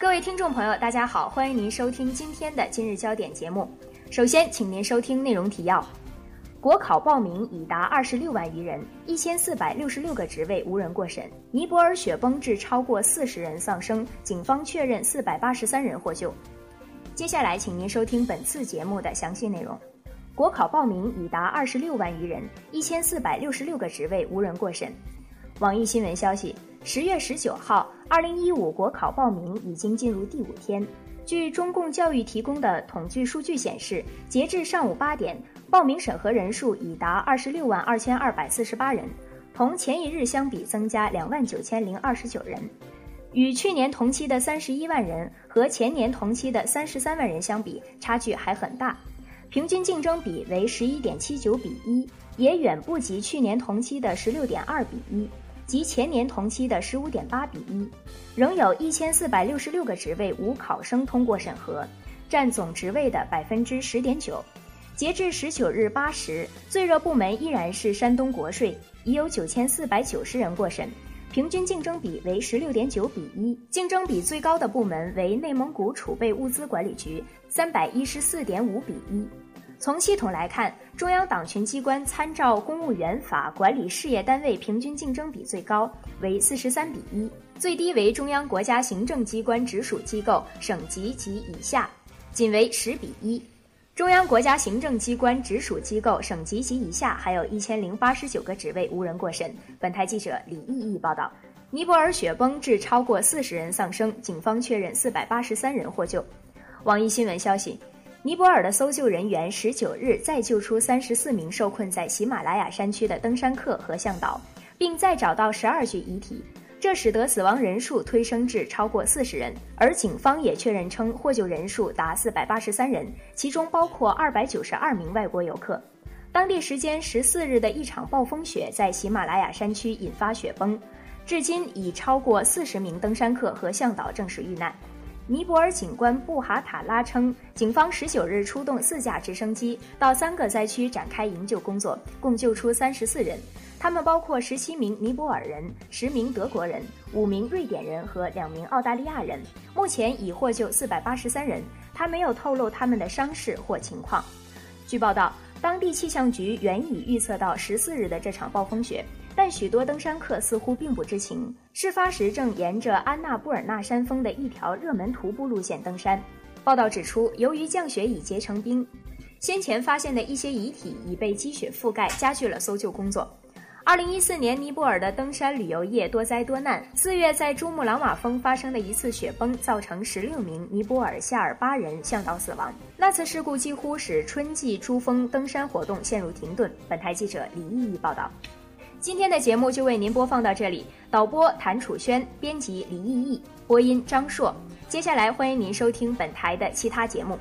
各位听众朋友，大家好，欢迎您收听今天的今日焦点节目。首先，请您收听内容提要：国考报名已达二十六万余人，一千四百六十六个职位无人过审；尼泊尔雪崩致超过四十人丧生，警方确认四百八十三人获救。接下来，请您收听本次节目的详细内容。国考报名已达二十六万余人，一千四百六十六个职位无人过审。网易新闻消息，十月十九号，二零一五国考报名已经进入第五天。据中共教育提供的统计数据显示，截至上午八点，报名审核人数已达二十六万二千二百四十八人，同前一日相比增加两万九千零二十九人。与去年同期的三十一万人和前年同期的三十三万人相比，差距还很大，平均竞争比为十一点七九比一，也远不及去年同期的十六点二比一。及前年同期的十五点八比一，仍有一千四百六十六个职位无考生通过审核，占总职位的百分之十点九。截至十九日八时，最热部门依然是山东国税，已有九千四百九十人过审，平均竞争比为十六点九比一。竞争比最高的部门为内蒙古储备物资管理局，三百一十四点五比一。从系统来看，中央党群机关参照《公务员法》管理事业单位平均竞争比最高，为四十三比一，最低为中央国家行政机关直属机构省级及以下，仅为十比一。中央国家行政机关直属机构省级及以下还有一千零八十九个职位无人过审。本台记者李毅毅报道。尼泊尔雪崩致超过四十人丧生，警方确认四百八十三人获救。网易新闻消息。尼泊尔的搜救人员十九日再救出三十四名受困在喜马拉雅山区的登山客和向导，并再找到十二具遗体，这使得死亡人数推升至超过四十人。而警方也确认称，获救人数达四百八十三人，其中包括二百九十二名外国游客。当地时间十四日的一场暴风雪在喜马拉雅山区引发雪崩，至今已超过四十名登山客和向导正式遇难。尼泊尔警官布哈塔拉称，警方十九日出动四架直升机到三个灾区展开营救工作，共救出三十四人，他们包括十七名尼泊尔人、十名德国人、五名瑞典人和两名澳大利亚人。目前已获救四百八十三人，他没有透露他们的伤势或情况。据报道，当地气象局原已预测到十四日的这场暴风雪。但许多登山客似乎并不知情。事发时正沿着安纳布尔纳山峰的一条热门徒步路线登山。报道指出，由于降雪已结成冰，先前发现的一些遗体已被积雪覆盖，加剧了搜救工作。二零一四年，尼泊尔的登山旅游业多灾多难。四月，在珠穆朗玛峰发生的一次雪崩，造成十六名尼泊尔夏尔巴人向导死亡。那次事故几乎使春季珠峰登山活动陷入停顿。本台记者李毅毅报道。今天的节目就为您播放到这里，导播谭楚轩，编辑李毅毅，播音张硕。接下来欢迎您收听本台的其他节目。